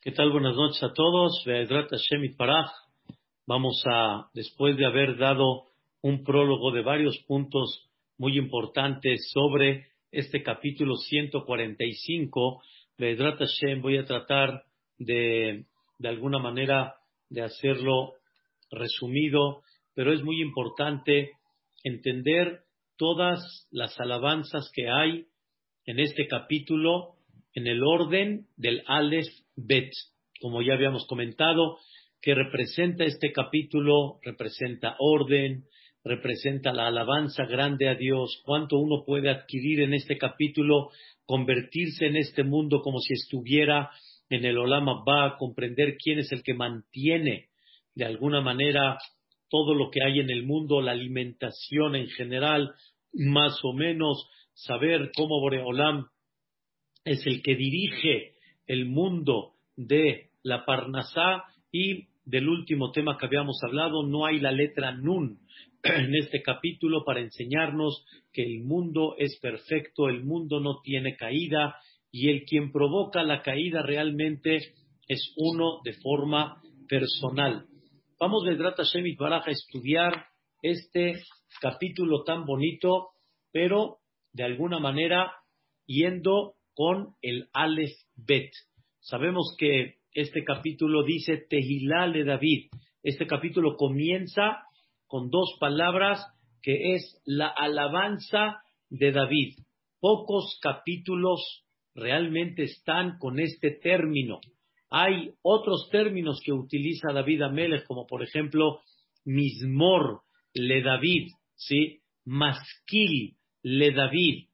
¿Qué tal? Buenas noches a todos. Vamos a, después de haber dado un prólogo de varios puntos muy importantes sobre este capítulo 145, Hashem, voy a tratar de, de alguna manera, de hacerlo resumido, pero es muy importante entender todas las alabanzas que hay en este capítulo en el orden del Aleph Bet, como ya habíamos comentado, que representa este capítulo, representa orden, representa la alabanza grande a Dios, cuánto uno puede adquirir en este capítulo, convertirse en este mundo como si estuviera en el Olama Ba, comprender quién es el que mantiene de alguna manera todo lo que hay en el mundo, la alimentación en general, más o menos, saber cómo Boreolam es el que dirige el mundo de la Parnasá y del último tema que habíamos hablado, no hay la letra Nun en este capítulo para enseñarnos que el mundo es perfecto, el mundo no tiene caída y el quien provoca la caída realmente es uno de forma personal. Vamos, Vedrata Shemit Baraj, a estudiar este capítulo tan bonito, pero de alguna manera yendo con el Aleph Bet. Sabemos que este capítulo dice Tehilá de David. Este capítulo comienza con dos palabras que es la alabanza de David. Pocos capítulos realmente están con este término. Hay otros términos que utiliza David Amelech, como por ejemplo Mismor le David, ¿sí? Masquil le David,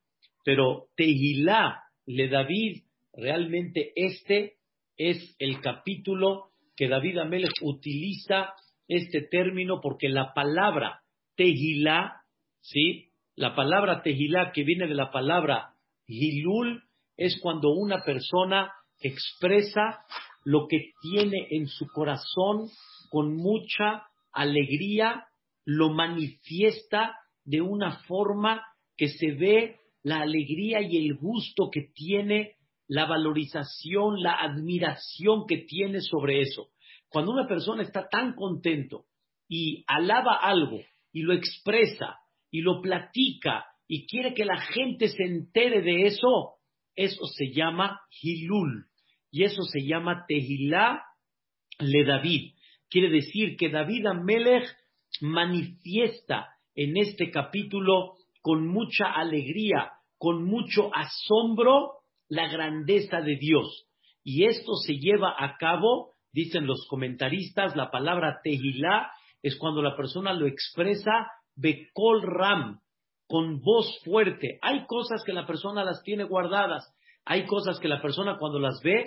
pero Tehilá le David, realmente este es el capítulo que David Amelech utiliza este término porque la palabra Tehilá, ¿sí? La palabra Tehilá que viene de la palabra Hilul es cuando una persona expresa lo que tiene en su corazón con mucha alegría, lo manifiesta de una forma que se ve la alegría y el gusto que tiene, la valorización, la admiración que tiene sobre eso. Cuando una persona está tan contento y alaba algo y lo expresa y lo platica y quiere que la gente se entere de eso, eso se llama Hilul y eso se llama Tehilá le David. Quiere decir que David Amelech manifiesta en este capítulo con mucha alegría, con mucho asombro, la grandeza de Dios. Y esto se lleva a cabo, dicen los comentaristas, la palabra tehilá es cuando la persona lo expresa bekol ram, con voz fuerte. Hay cosas que la persona las tiene guardadas, hay cosas que la persona cuando las ve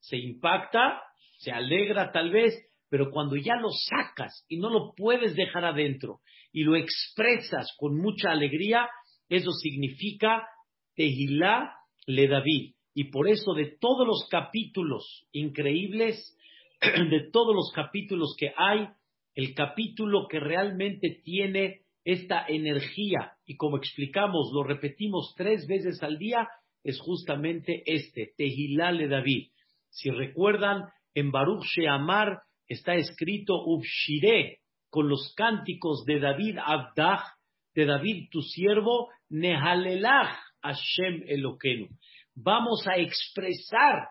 se impacta, se alegra tal vez, pero cuando ya lo sacas y no lo puedes dejar adentro y lo expresas con mucha alegría, eso significa Tehilá le David. Y por eso de todos los capítulos increíbles, de todos los capítulos que hay, el capítulo que realmente tiene esta energía, y como explicamos, lo repetimos tres veces al día, es justamente este, Tehilá le David. Si recuerdan, en Baruch Sheamar está escrito Ubshire, con los cánticos de David Abdah, de David tu siervo, Nehalelach Hashem Eloquenu. Vamos a expresar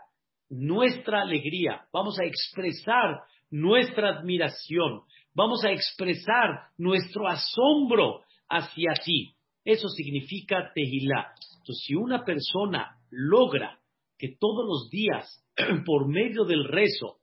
nuestra alegría, vamos a expresar nuestra admiración, vamos a expresar nuestro asombro hacia ti. Eso significa Tehilá. Entonces, si una persona logra que todos los días, por medio del rezo,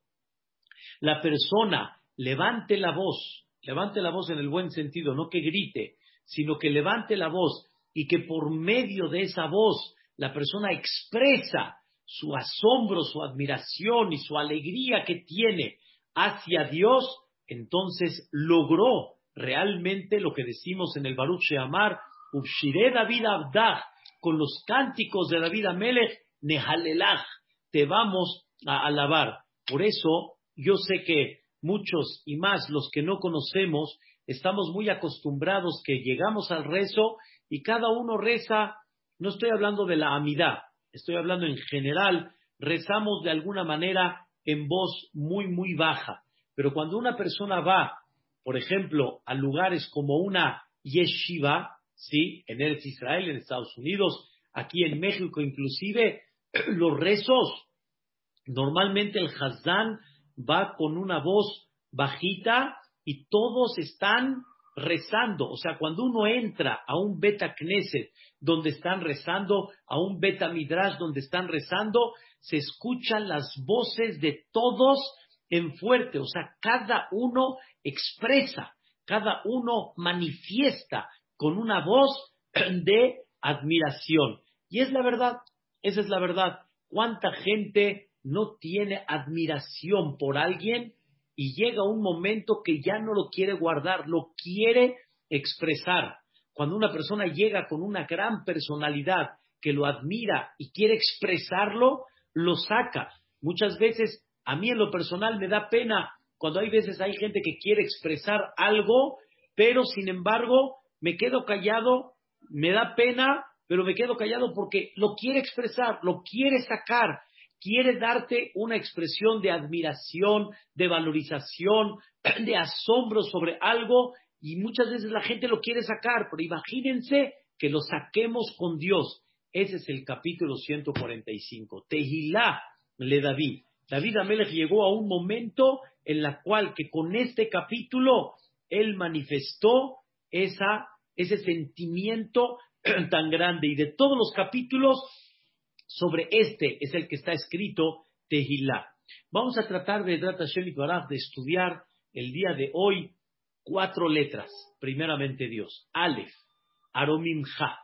la persona levante la voz, levante la voz en el buen sentido, no que grite, sino que levante la voz y que por medio de esa voz la persona expresa su asombro, su admiración y su alegría que tiene hacia Dios, entonces logró realmente lo que decimos en el Baruch Sheamar, Ubshire David Abdah, con los cánticos de David Amelech, Nehalelach, te vamos a alabar. Por eso yo sé que muchos y más los que no conocemos estamos muy acostumbrados que llegamos al rezo y cada uno reza, no estoy hablando de la amidad, estoy hablando en general, rezamos de alguna manera en voz muy, muy baja. Pero cuando una persona va, por ejemplo, a lugares como una yeshiva, ¿sí? En Eretz Israel, en Estados Unidos, aquí en México inclusive, los rezos, normalmente el Hazán va con una voz bajita y todos están rezando. O sea, cuando uno entra a un Beta Knesset donde están rezando, a un Beta Midrash donde están rezando, se escuchan las voces de todos en fuerte. O sea, cada uno expresa, cada uno manifiesta con una voz de admiración. Y es la verdad, esa es la verdad. ¿Cuánta gente no tiene admiración por alguien y llega un momento que ya no lo quiere guardar, lo quiere expresar? Cuando una persona llega con una gran personalidad que lo admira y quiere expresarlo, lo saca. Muchas veces, a mí en lo personal me da pena cuando hay veces hay gente que quiere expresar algo, pero sin embargo me quedo callado, me da pena, pero me quedo callado porque lo quiere expresar, lo quiere sacar, quiere darte una expresión de admiración, de valorización, de asombro sobre algo y muchas veces la gente lo quiere sacar, pero imagínense que lo saquemos con Dios. Ese es el capítulo 145. Tehilá le David. David Amelech llegó a un momento en la cual que con este capítulo él manifestó esa ese sentimiento tan grande. Y de todos los capítulos, sobre este es el que está escrito Tehilá. Vamos a tratar de de estudiar el día de hoy cuatro letras. Primeramente Dios. Aleph, Aromimha.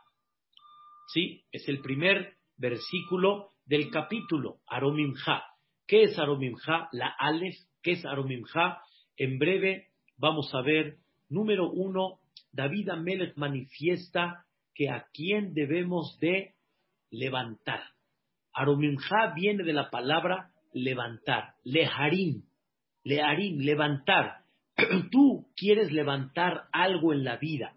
¿Sí? Es el primer versículo del capítulo, Aromimha. ¿Qué es Aromimha? La Aleph, ¿qué es Aromimha? En breve vamos a ver, número uno, David Amelech manifiesta que a quién debemos de levantar. Aromimha viene de la palabra levantar, leharim, leharim, levantar. Tú quieres levantar algo en la vida.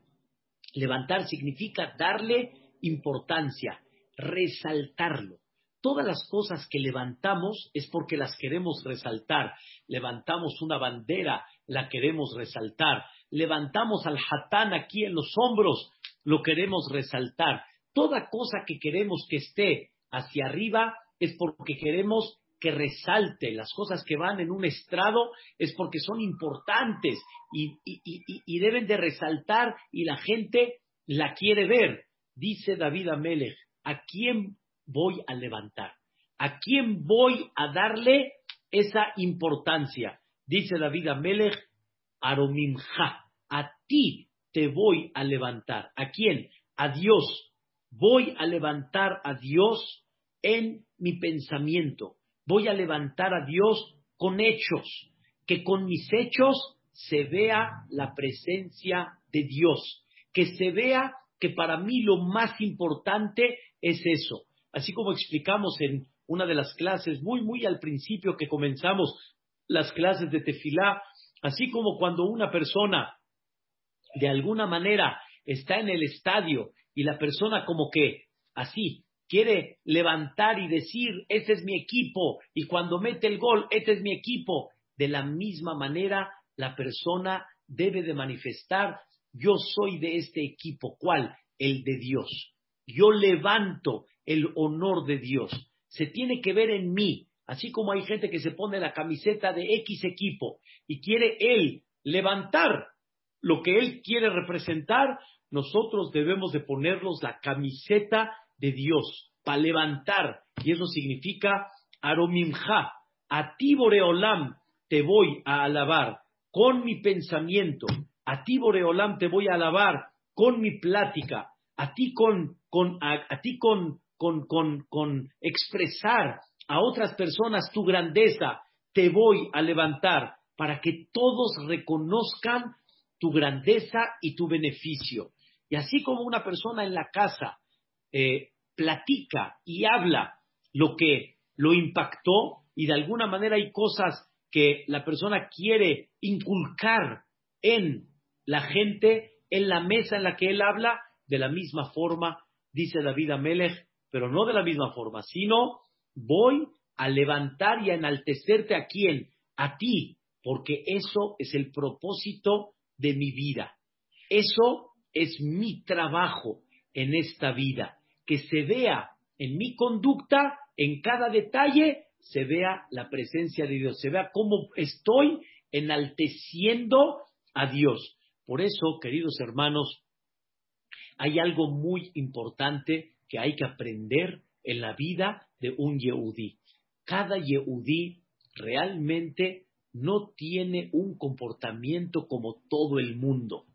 Levantar significa darle importancia, resaltarlo. Todas las cosas que levantamos es porque las queremos resaltar. Levantamos una bandera, la queremos resaltar levantamos al hatán aquí en los hombros, lo queremos resaltar. Toda cosa que queremos que esté hacia arriba es porque queremos que resalte. Las cosas que van en un estrado es porque son importantes y, deben de resaltar y la gente la quiere ver. Dice David Amelech, ¿a quién voy a levantar? ¿A quién voy a darle esa importancia? Dice David Amelech, Aromimja a ti te voy a levantar. ¿A quién? A Dios. Voy a levantar a Dios en mi pensamiento. Voy a levantar a Dios con hechos. Que con mis hechos se vea la presencia de Dios. Que se vea que para mí lo más importante es eso. Así como explicamos en una de las clases muy, muy al principio que comenzamos las clases de tefilá, así como cuando una persona de alguna manera está en el estadio y la persona como que así quiere levantar y decir, este es mi equipo, y cuando mete el gol, este es mi equipo, de la misma manera la persona debe de manifestar, yo soy de este equipo, ¿cuál? El de Dios. Yo levanto el honor de Dios. Se tiene que ver en mí, así como hay gente que se pone la camiseta de X equipo y quiere él levantar lo que Él quiere representar, nosotros debemos de ponernos la camiseta de Dios para levantar. Y eso significa Aromimja, a ti Boreolam te voy a alabar con mi pensamiento, a ti Boreolam te voy a alabar con mi plática, a ti con, con, a, ti con, con, con, con expresar a otras personas tu grandeza, te voy a levantar para que todos reconozcan tu grandeza y tu beneficio. Y así como una persona en la casa eh, platica y habla lo que lo impactó y de alguna manera hay cosas que la persona quiere inculcar en la gente, en la mesa en la que él habla, de la misma forma, dice David Amelech, pero no de la misma forma, sino voy a levantar y a enaltecerte a quién? A ti, porque eso es el propósito de mi vida. Eso es mi trabajo en esta vida, que se vea en mi conducta, en cada detalle, se vea la presencia de Dios, se vea cómo estoy enalteciendo a Dios. Por eso, queridos hermanos, hay algo muy importante que hay que aprender en la vida de un Yehudí. Cada Yehudí realmente no tiene un comportamiento como todo el mundo,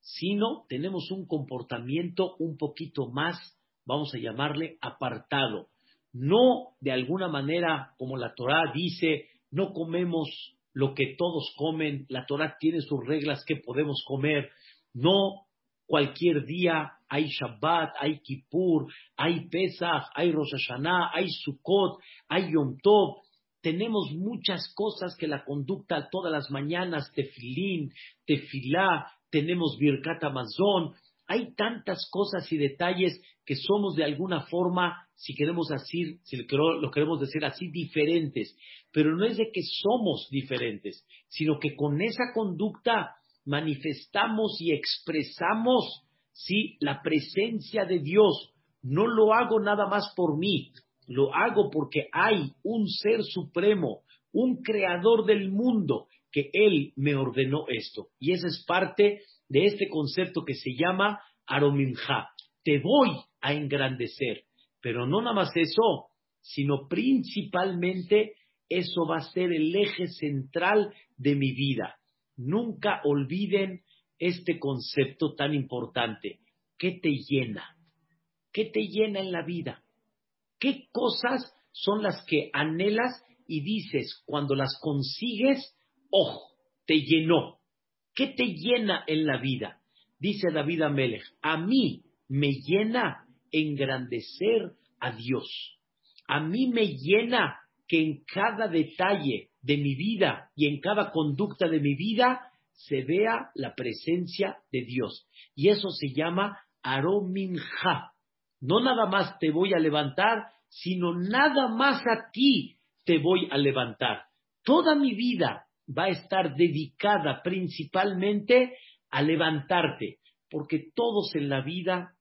sino tenemos un comportamiento un poquito más, vamos a llamarle apartado. No de alguna manera, como la Torah dice, no comemos lo que todos comen, la Torah tiene sus reglas que podemos comer, no cualquier día hay Shabbat, hay Kippur, hay Pesach, hay Rosh Hashanah, hay Sukkot, hay Yom Tov. Tenemos muchas cosas que la conducta todas las mañanas, tefilín, tefilá, tenemos Birkat Amazon. Hay tantas cosas y detalles que somos de alguna forma, si queremos decir, si lo queremos decir así, diferentes. Pero no es de que somos diferentes, sino que con esa conducta manifestamos y expresamos ¿sí? la presencia de Dios. No lo hago nada más por mí, lo hago porque hay un ser supremo, un creador del mundo, que Él me ordenó esto. Y esa es parte de este concepto que se llama Arominja. Te voy a engrandecer. Pero no nada más eso, sino principalmente eso va a ser el eje central de mi vida. Nunca olviden este concepto tan importante. ¿Qué te llena? ¿Qué te llena en la vida? ¿Qué cosas son las que anhelas y dices cuando las consigues, oh, te llenó? ¿Qué te llena en la vida? Dice David Amelech, a mí me llena engrandecer a Dios. A mí me llena que en cada detalle de mi vida y en cada conducta de mi vida se vea la presencia de Dios. Y eso se llama arominja. No nada más te voy a levantar, sino nada más a ti te voy a levantar. Toda mi vida va a estar dedicada principalmente a levantarte, porque todos en la vida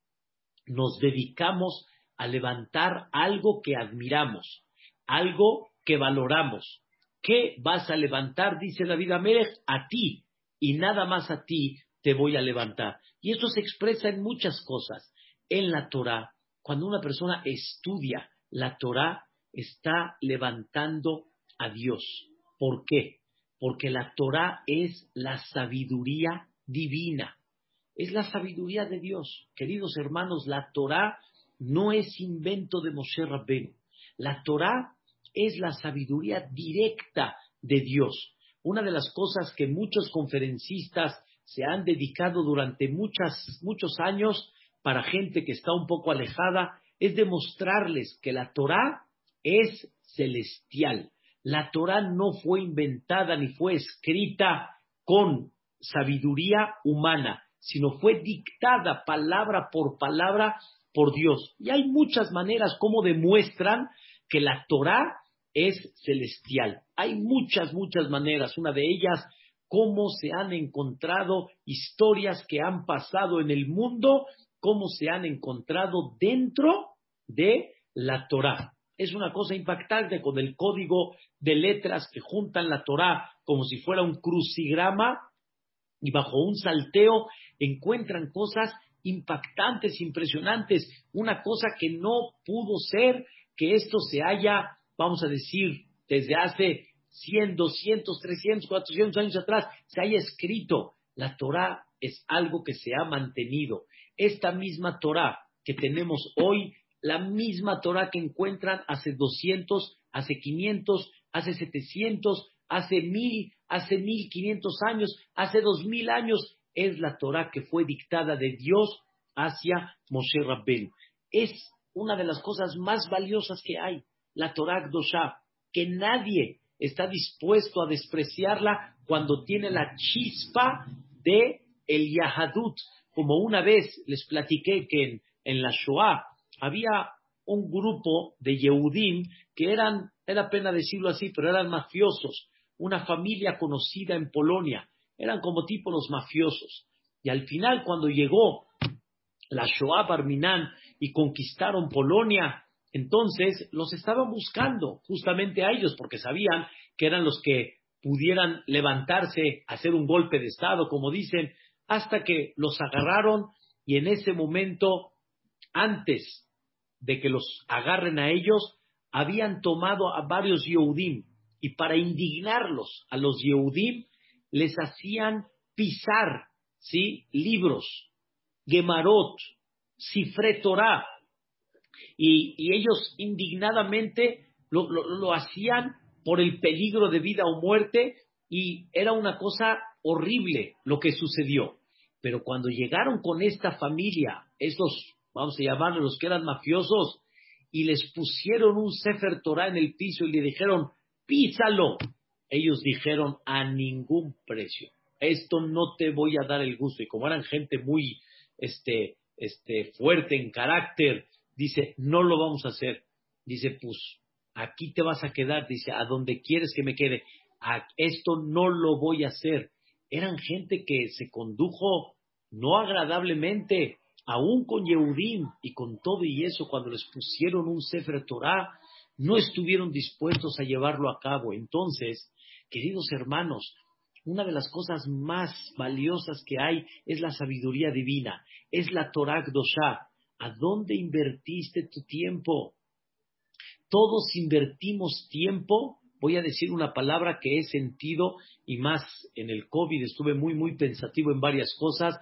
nos dedicamos a levantar algo que admiramos, algo que valoramos. ¿Qué vas a levantar? Dice David Amérez, a ti, y nada más a ti te voy a levantar. Y esto se expresa en muchas cosas. En la Torah, cuando una persona estudia la Torah, está levantando a Dios. ¿Por qué? Porque la Torah es la sabiduría divina. Es la sabiduría de Dios. Queridos hermanos, la Torah no es invento de Moshe Rabbeinu. La Torah es la sabiduría directa de Dios. Una de las cosas que muchos conferencistas se han dedicado durante muchos años para gente que está un poco alejada es demostrarles que la Torah es celestial. La Torah no fue inventada ni fue escrita con sabiduría humana, sino fue dictada palabra por palabra por Dios. Y hay muchas maneras como demuestran que la Torah es celestial. Hay muchas, muchas maneras. Una de ellas, cómo se han encontrado historias que han pasado en el mundo, cómo se han encontrado dentro de la Torah. Es una cosa impactante con el código de letras que juntan la Torah como si fuera un crucigrama y bajo un salteo encuentran cosas impactantes, impresionantes, una cosa que no pudo ser que esto se haya vamos a decir, desde hace 100, 200, 300, 400 años atrás, se haya escrito. La Torah es algo que se ha mantenido. Esta misma Torah que tenemos hoy, la misma Torah que encuentran hace 200, hace 500, hace 700, hace 1000, hace 1500 años, hace 2000 años, es la Torah que fue dictada de Dios hacia Moshe Rabbeinu. Es una de las cosas más valiosas que hay la Torah Dosha, que nadie está dispuesto a despreciarla cuando tiene la chispa de el Yahadut. Como una vez les platiqué que en, la Shoah había un grupo de Yehudim que eran, era pena decirlo así, pero eran mafiosos, una familia conocida en Polonia, eran como tipo los mafiosos. Y al final, cuando llegó la Shoah Barminan y conquistaron Polonia, entonces los estaban buscando justamente a ellos, porque sabían que eran los que pudieran levantarse, hacer un golpe de Estado, como dicen, hasta que los agarraron y en ese momento, antes de que los agarren a ellos, habían tomado a varios Yehudim y para indignarlos a los Yehudim les hacían pisar ¿sí? libros, Gemarot, Sifre Torah, y, ellos indignadamente lo hacían por el peligro de vida o muerte y era una cosa horrible lo que sucedió. Pero cuando llegaron con esta familia, esos, vamos a llamarlos los que eran mafiosos, y les pusieron un Sefer Torah en el piso y le dijeron, písalo, ellos dijeron, a ningún precio. Esto no te voy a dar el gusto. Y como eran gente muy este, este, fuerte en carácter, dice, no lo vamos a hacer. Dice, pues aquí te vas a quedar. Dice, a donde quieres que me quede. Esto no lo voy a hacer eran gente que se condujo no agradablemente, aún con Yehudim y con todo y eso, cuando les pusieron un Sefer Torah, no estuvieron dispuestos a llevarlo a cabo. Entonces, queridos hermanos, una de las cosas más valiosas que hay es la sabiduría divina, es la Torah Dosha. ¿A dónde invertiste tu tiempo? Todos invertimos tiempo voy a decir una palabra que he sentido y más en el COVID estuve muy, muy pensativo en varias cosas.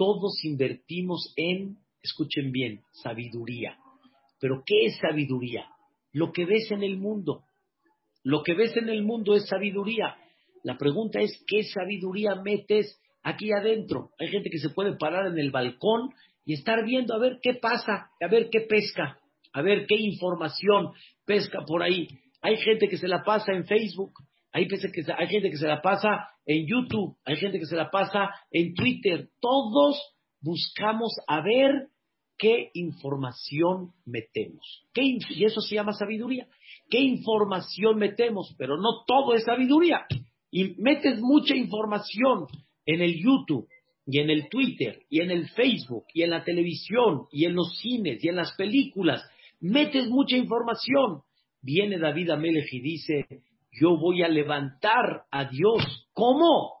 Todos invertimos en, escuchen bien, sabiduría. Pero ¿qué es sabiduría? Lo que ves en el mundo. Lo que ves en el mundo es sabiduría. La pregunta es, ¿qué sabiduría metes aquí adentro? Hay gente que se puede parar en el balcón y estar viendo a ver qué pasa, a ver qué pesca, a ver qué información pesca por ahí. Hay gente que se la pasa en Facebook, hay, que hay gente que se la pasa en YouTube, hay gente que se la pasa en Twitter. Todos buscamos a ver qué información metemos. y eso se llama sabiduría. ¿Qué información metemos? Pero no todo es sabiduría. Y metes mucha información en el YouTube y en el Twitter y en el Facebook y en la televisión y en los cines y en las películas. Metes mucha información viene David Amelech y dice, yo voy a levantar a Dios. ¿Cómo?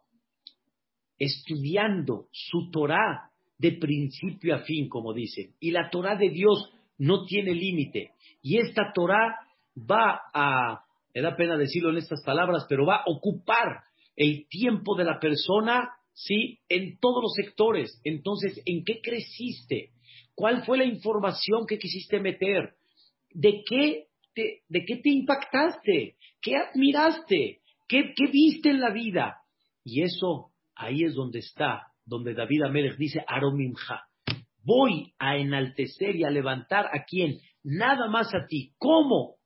Estudiando su Torah de principio a fin, como dicen. Y la Torah de Dios no tiene límite. Y esta Torah va a, me da pena decirlo en estas palabras, pero va a ocupar el tiempo de la persona, ¿sí? En todos los sectores. Entonces, ¿en qué creciste? ¿Cuál fue la información que quisiste meter? ¿De qué de qué te impactaste, qué admiraste, qué, viste en la vida. Y eso ahí es donde está, donde David Amelech dice, Aromimja, voy a enaltecer y a levantar a quién, nada más a ti. ¿Cómo?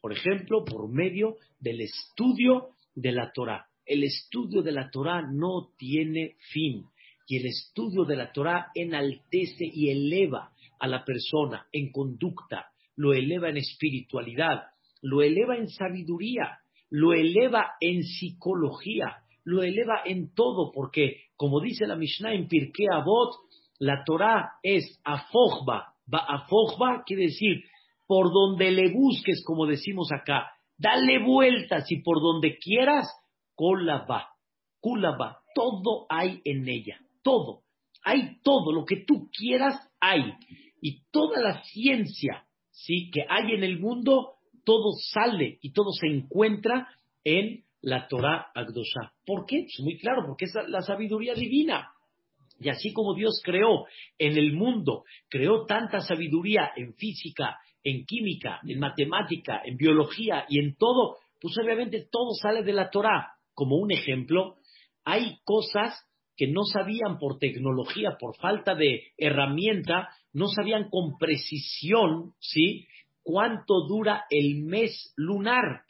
Por ejemplo, por medio del estudio de la Torah. El estudio de la Torah no tiene fin. Y el estudio de la Torah enaltece y eleva a la persona en conducta, lo eleva en espiritualidad, lo eleva en sabiduría, lo eleva en psicología, lo eleva en todo, porque como dice la Mishnah en Pirkei Avot, la Torah es afojba. Afojba quiere decir por donde le busques, como decimos acá, dale vueltas y por donde quieras, colaba, va, todo hay en ella, todo, hay todo, lo que tú quieras hay. Y toda la ciencia ¿sí? que hay en el mundo, todo sale y todo se encuentra en la Torah Agdosha. ¿Por qué? Pues muy claro, porque es la sabiduría divina. Y así como Dios creó en el mundo, creó tanta sabiduría en física, en química, en matemática, en biología y en todo, pues obviamente todo sale de la Torah. Como un ejemplo, hay cosas que no sabían por tecnología, por falta de herramienta, no sabían con precisión, ¿sí? Cuánto dura el mes lunar.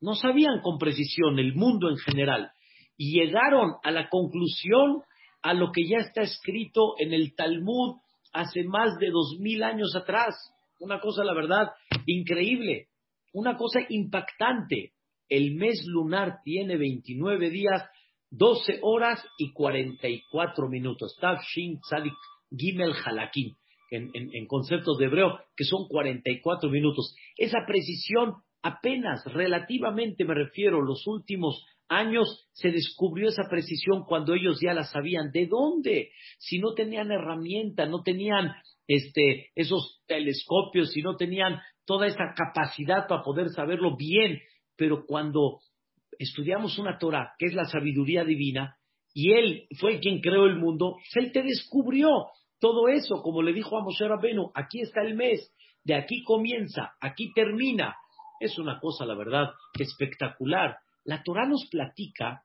No sabían con precisión el mundo en general. Y llegaron a la conclusión a lo que ya está escrito en el Talmud hace más de dos mil años atrás. Una cosa, la verdad, increíble. Una cosa impactante. El mes lunar tiene 29 días, 12 horas y 44 minutos. Tav Shin Tzadik Gimel Halakim. En, conceptos de hebreo, que son 44 minutos. Esa precisión apenas, relativamente me refiero, los últimos años se descubrió esa precisión cuando ellos ya la sabían. ¿De dónde? Si no tenían herramienta, no tenían este, esos telescopios, si no tenían toda esa capacidad para poder saberlo bien. Pero cuando estudiamos una Torah, que es la sabiduría divina, y él fue quien creó el mundo, él te descubrió todo eso, como le dijo a Moshe Rabenu, aquí está el mes, de aquí comienza, aquí termina. Es una cosa, la verdad, espectacular. La Torah nos platica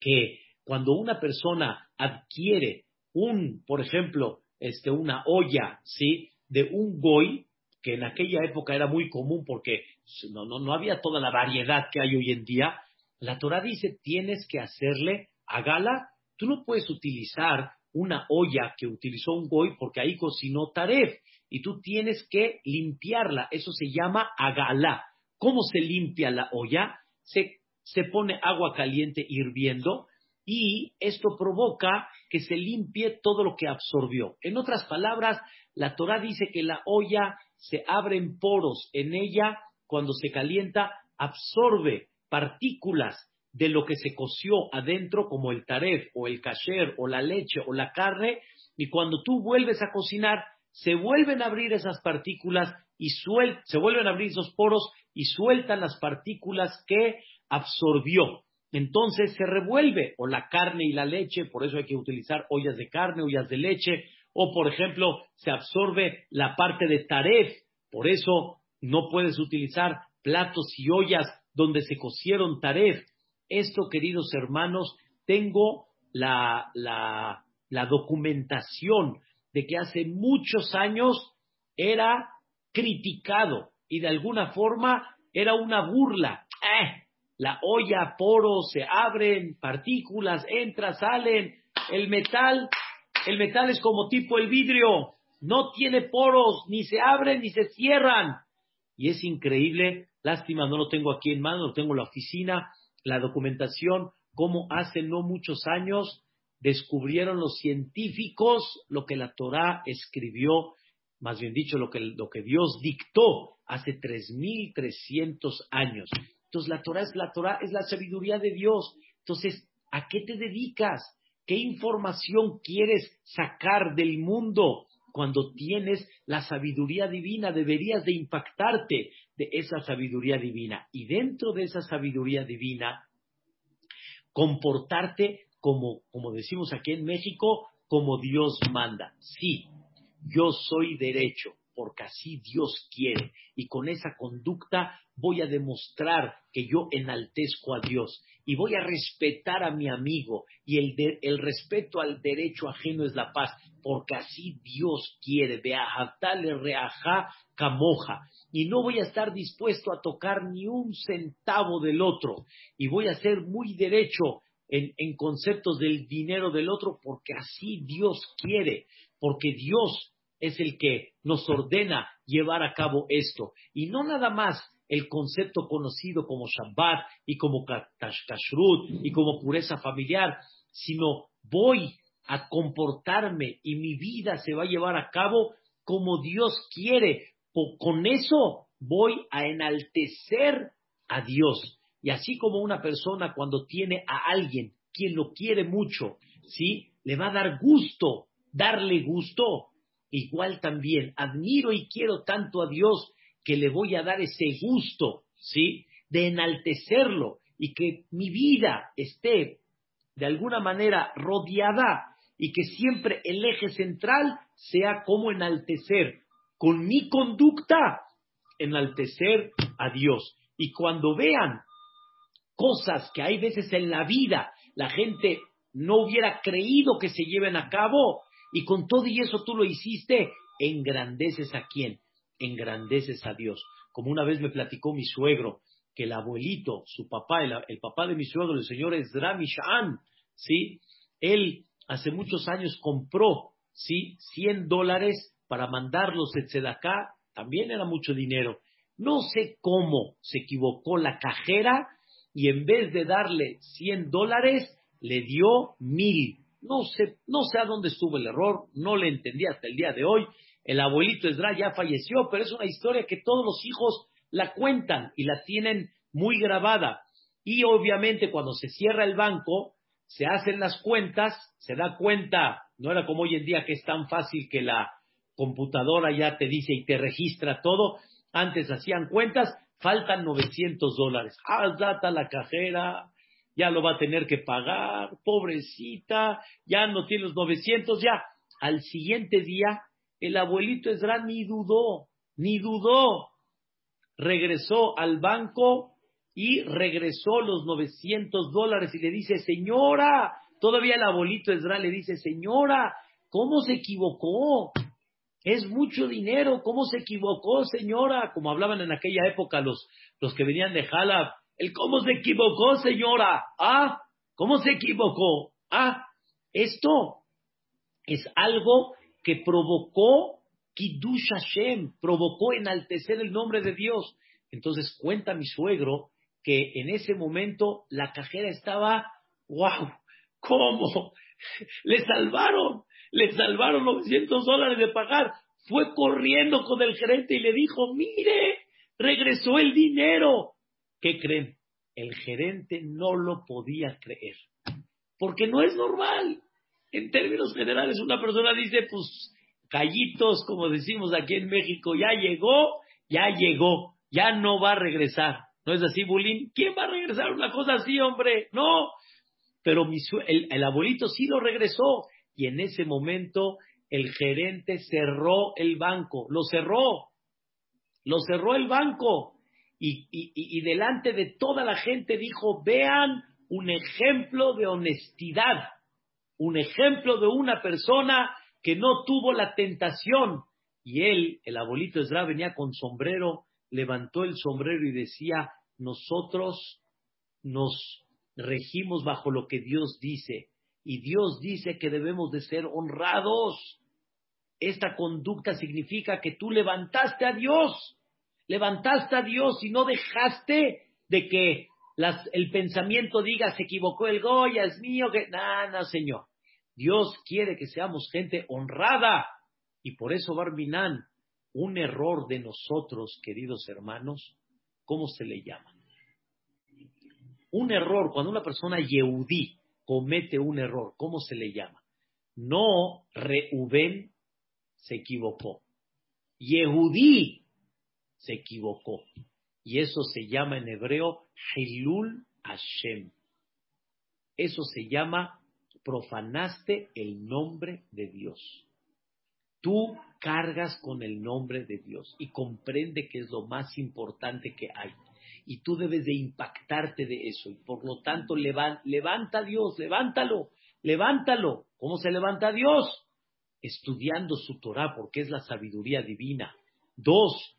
que cuando una persona adquiere un, por ejemplo, este, una olla, ¿sí? De un goy, que en aquella época era muy común porque no, no, no había toda la variedad que hay hoy en día, la Torah dice, tienes que hacerle a gala, tú no puedes utilizar una olla que utilizó un goy porque ahí cocinó taref y tú tienes que limpiarla, eso se llama agala. ¿Cómo se limpia la olla? Se, se pone agua caliente hirviendo y esto provoca que se limpie todo lo que absorbió. En otras palabras, la Torah dice que la olla se abren poros en ella cuando se calienta, absorbe partículas de lo que se coció adentro, como el taref o el kasher o la leche o la carne, y cuando tú vuelves a cocinar, se vuelven a abrir esas partículas y se vuelven a abrir esos poros y sueltan las partículas que absorbió. Entonces se revuelve o la carne y la leche, por eso hay que utilizar ollas de carne, ollas de leche, o por ejemplo se absorbe la parte de taref, por eso no puedes utilizar platos y ollas donde se cocieron taref. Esto, queridos hermanos, tengo la, la, documentación de que hace muchos años era criticado y de alguna forma era una burla. Eh, la olla, poros, se abren, partículas, entra, salen. El metal, el metal es como tipo el vidrio, no tiene poros, ni se abren ni se cierran. Y es increíble, lástima, no lo tengo aquí en mano, lo tengo en la oficina, la documentación, cómo hace no muchos años descubrieron los científicos lo que la Torah escribió, más bien dicho, lo que, lo que Dios dictó hace 3.300 años. Entonces la Torah es la Torah, es la sabiduría de Dios. Entonces, ¿a qué te dedicas? ¿Qué información quieres sacar del mundo? Cuando tienes la sabiduría divina, deberías de impactarte de esa sabiduría divina. Y dentro de esa sabiduría divina, comportarte como, como decimos aquí en México, como Dios manda. Sí, yo soy derecho, porque así Dios quiere. Y con esa conducta voy a demostrar que yo enaltezco a Dios y voy a respetar a mi amigo. Y el, el respeto al derecho ajeno es la paz, porque así Dios quiere. Beahatale reaja camoja. Y no voy a estar dispuesto a tocar ni un centavo del otro. Y voy a ser muy derecho en, en conceptos del dinero del otro, porque así Dios quiere. Porque Dios es el que nos ordena llevar a cabo esto. Y no nada más el concepto conocido como Shabbat y como Kashrut y como pureza familiar, sino voy a comportarme y mi vida se va a llevar a cabo como Dios quiere. Con eso voy a enaltecer a Dios. Y así como una persona cuando tiene a alguien quien lo quiere mucho, ¿sí? Le va a dar gusto, darle gusto igual también admiro y quiero tanto a Dios que le voy a dar ese gusto, ¿sí? De enaltecerlo y que mi vida esté de alguna manera rodeada y que siempre el eje central sea como enaltecer con mi conducta, enaltecer a Dios. Y cuando vean cosas que hay veces en la vida la gente no hubiera creído que se lleven a cabo, y con todo y eso tú lo hiciste, engrandeces a quién? Engrandeces a Dios. Como una vez me platicó mi suegro, que el abuelito, su papá, el, papá de mi suegro, el señor Ezra Mishan, ¿sí? Él hace muchos años compró, ¿sí? 100 dólares para mandarlos de Tzedakah también era mucho dinero. No sé cómo se equivocó la cajera y en vez de darle 100 dólares, le dio mil. No sé, no sé a dónde estuvo el error, no le entendí hasta el día de hoy. El abuelito Esdra ya falleció, pero es una historia que todos los hijos la cuentan y la tienen muy grabada. Y obviamente cuando se cierra el banco, se hacen las cuentas, se da cuenta, no era como hoy en día que es tan fácil que la computadora ya te dice y te registra todo. Antes hacían cuentas, faltan 900 dólares. Ah, data la cajera, ya lo va a tener que pagar, pobrecita, ya no tiene los 900, ya. Al siguiente día, el abuelito Esdra ni dudó, ni dudó. Regresó al banco y regresó los 900 dólares y le dice, señora, todavía el abuelito Esdra le dice, señora, ¿cómo se equivocó? Es mucho dinero, ¿cómo se equivocó, señora? Como hablaban en aquella época los, los que venían de Jalab, el cómo se equivocó, señora. Ah, ¿cómo se equivocó? Ah, esto es algo que provocó Kiddush Hashem, provocó enaltecer el nombre de Dios. Entonces cuenta mi suegro que en ese momento la cajera estaba, wow, ¿cómo? Le salvaron, le salvaron 900 dólares de pagar. Fue corriendo con el gerente y le dijo, mire, regresó el dinero. ¿Qué creen? El gerente no lo podía creer, porque no es normal. En términos generales, una persona dice, pues, callitos, como decimos aquí en México, ya llegó, ya llegó, ya no va a regresar. ¿No es así, Bulín? ¿Quién va a regresar una cosa así, hombre? No. Pero el, el abuelito sí lo regresó. Y en ese momento el gerente cerró el banco, lo cerró, lo cerró el banco y, delante de toda la gente dijo, vean un ejemplo de honestidad, un ejemplo de una persona que no tuvo la tentación. Y él, el abuelito Esdra, venía con sombrero, levantó el sombrero y decía, nosotros nos regimos bajo lo que Dios dice. Y Dios dice que debemos de ser honrados. Esta conducta significa que tú levantaste a Dios levantaste a Dios y no dejaste de que el pensamiento diga, se equivocó el Goya, es mío, que nada, Señor. Dios quiere que seamos gente honrada. Y por eso, Barminán, un error de nosotros, queridos hermanos, ¿cómo se le llama? Un error, cuando una persona yehudí comete un error, ¿cómo se le llama? No Reuben se equivocó. Yehudí se equivocó. Y eso se llama en hebreo Hilul Hashem. Eso se llama profanaste el nombre de Dios. Tú cargas con el nombre de Dios y comprende que es lo más importante que hay. Y tú debes de impactarte de eso. Y por lo tanto, levanta a Dios, levántalo, levántalo. ¿Cómo se levanta Dios? Estudiando su Torah, porque es la sabiduría divina. Dos,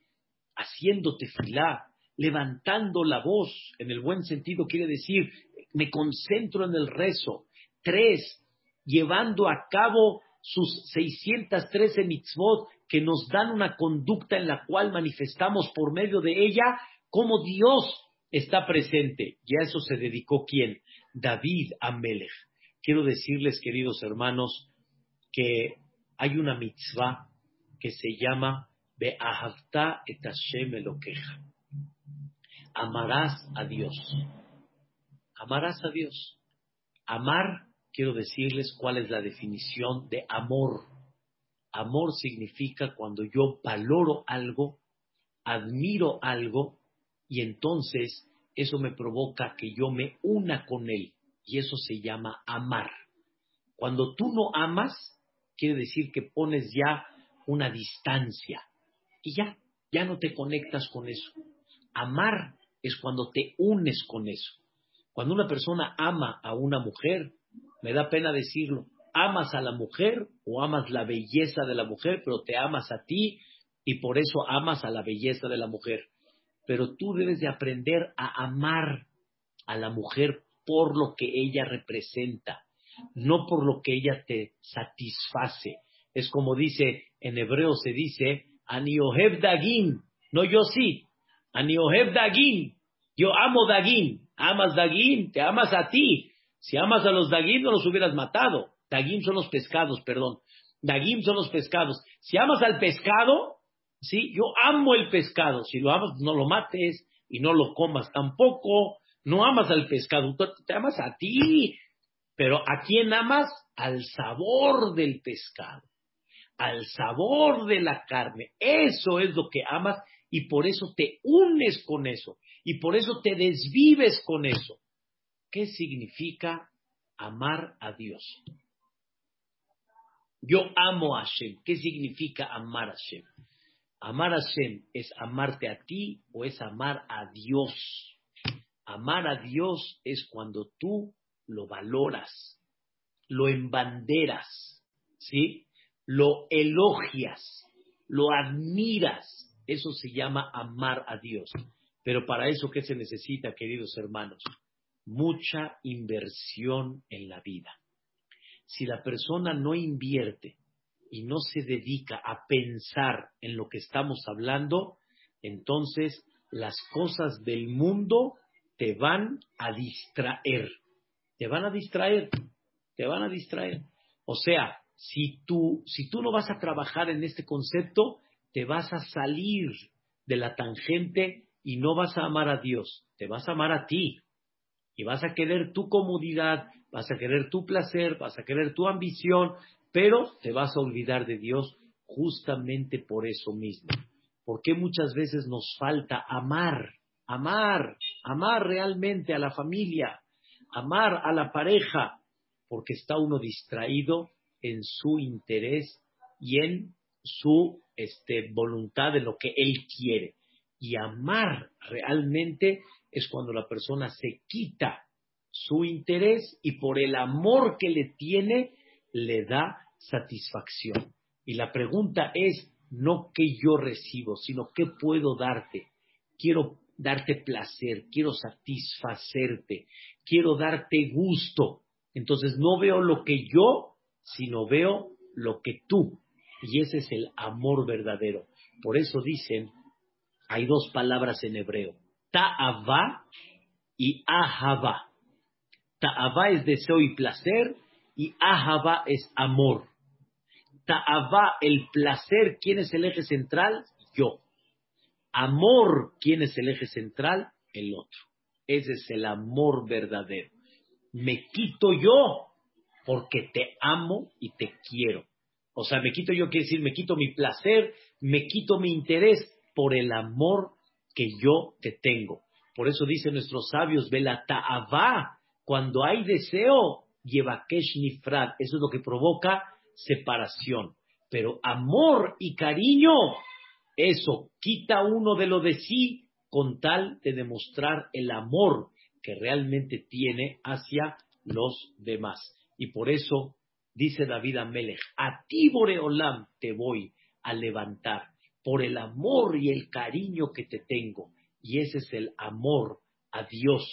haciendo tefilá, levantando la voz, en el buen sentido quiere decir, me concentro en el rezo. Tres, llevando a cabo sus 613 mitzvot que nos dan una conducta en la cual manifestamos por medio de ella cómo Dios está presente. Y a eso se dedicó quién? David Amelech. Quiero decirles, queridos hermanos, que hay una mitzvah que se llama et Amarás a Dios. Amarás a Dios. Amar, quiero decirles cuál es la definición de amor. Amor significa cuando yo valoro algo, admiro algo, y entonces eso me provoca que yo me una con él. Y eso se llama amar. Cuando tú no amas, quiere decir que pones ya una distancia y ya, ya no te conectas con eso. Amar es cuando te unes con eso. Cuando una persona ama a una mujer, me da pena decirlo, amas a la mujer o amas la belleza de la mujer, pero te amas a ti y por eso amas a la belleza de la mujer. Pero tú debes de aprender a amar a la mujer por lo que ella representa, no por lo que ella te satisface. Es como dice, en hebreo se dice, Aniohev Dagim. No, yo sí. Aniohev Dagim. Yo amo Dagim. Amas Dagim, te amas a ti. Si amas a los Dagim, no los hubieras matado. Dagim son los pescados, perdón. Dagim son los pescados. Si amas al pescado, sí, yo amo el pescado. Si lo amas, no lo mates y no lo comas tampoco. No amas al pescado, te amas a ti. Pero ¿a quién amas? Al sabor del pescado, al sabor de la carne. Eso es lo que amas y por eso te unes con eso y por eso te desvives con eso. ¿Qué significa amar a Dios? Yo amo a Hashem. ¿Qué significa amar a Hashem? Amar a Hashem es amarte a ti o es amar a Dios. Amar a Dios es cuando tú lo valoras, lo embanderas, ¿sí? Lo elogias, lo admiras. Eso se llama amar a Dios. Pero para eso, ¿qué se necesita, queridos hermanos? Mucha inversión en la vida. Si la persona no invierte y no se dedica a pensar en lo que estamos hablando, entonces las cosas del mundo te van a distraer. Te van a distraer. Te van a distraer. O sea, si tú, si tú no vas a trabajar en este concepto, te vas a salir de la tangente y no vas a amar a Dios, te vas a amar a ti. Y vas a querer tu comodidad, vas a querer tu placer, vas a querer tu ambición, pero te vas a olvidar de Dios justamente por eso mismo. Porque muchas veces nos falta amar, amar, amar realmente a la familia, amar a la pareja, porque está uno distraído en su interés y en su este, voluntad de lo que él quiere. Y amar realmente es cuando la persona se quita su interés y por el amor que le tiene le da satisfacción. Y la pregunta es no qué yo recibo, sino qué puedo darte. Quiero darte placer, quiero satisfacerte, quiero darte gusto. Entonces no veo lo que yo, sino veo lo que tú. Y ese es el amor verdadero. Por eso dicen hay dos palabras en hebreo, ta'ava y ahava. Ta'ava es deseo y placer y ahava es amor. Ta'ava, el placer, ¿quién es el eje central? Yo. Amor, ¿quién es el eje central? El otro. Ese es el amor verdadero. Me quito yo porque te amo y te quiero. O sea, me quito yo quiere decir, me quito mi placer, me quito mi interés por el amor que yo te tengo. Por eso dicen nuestros sabios, Vela ta'avá, cuando hay deseo, lleva nifrad, eso es lo que provoca separación. Pero amor y cariño, eso quita uno de lo de sí con tal de demostrar el amor que realmente tiene hacia los demás. Y por eso dice David Amelech, a ti Boreolam te voy a levantar por el amor y el cariño que te tengo. Y ese es el amor a Dios.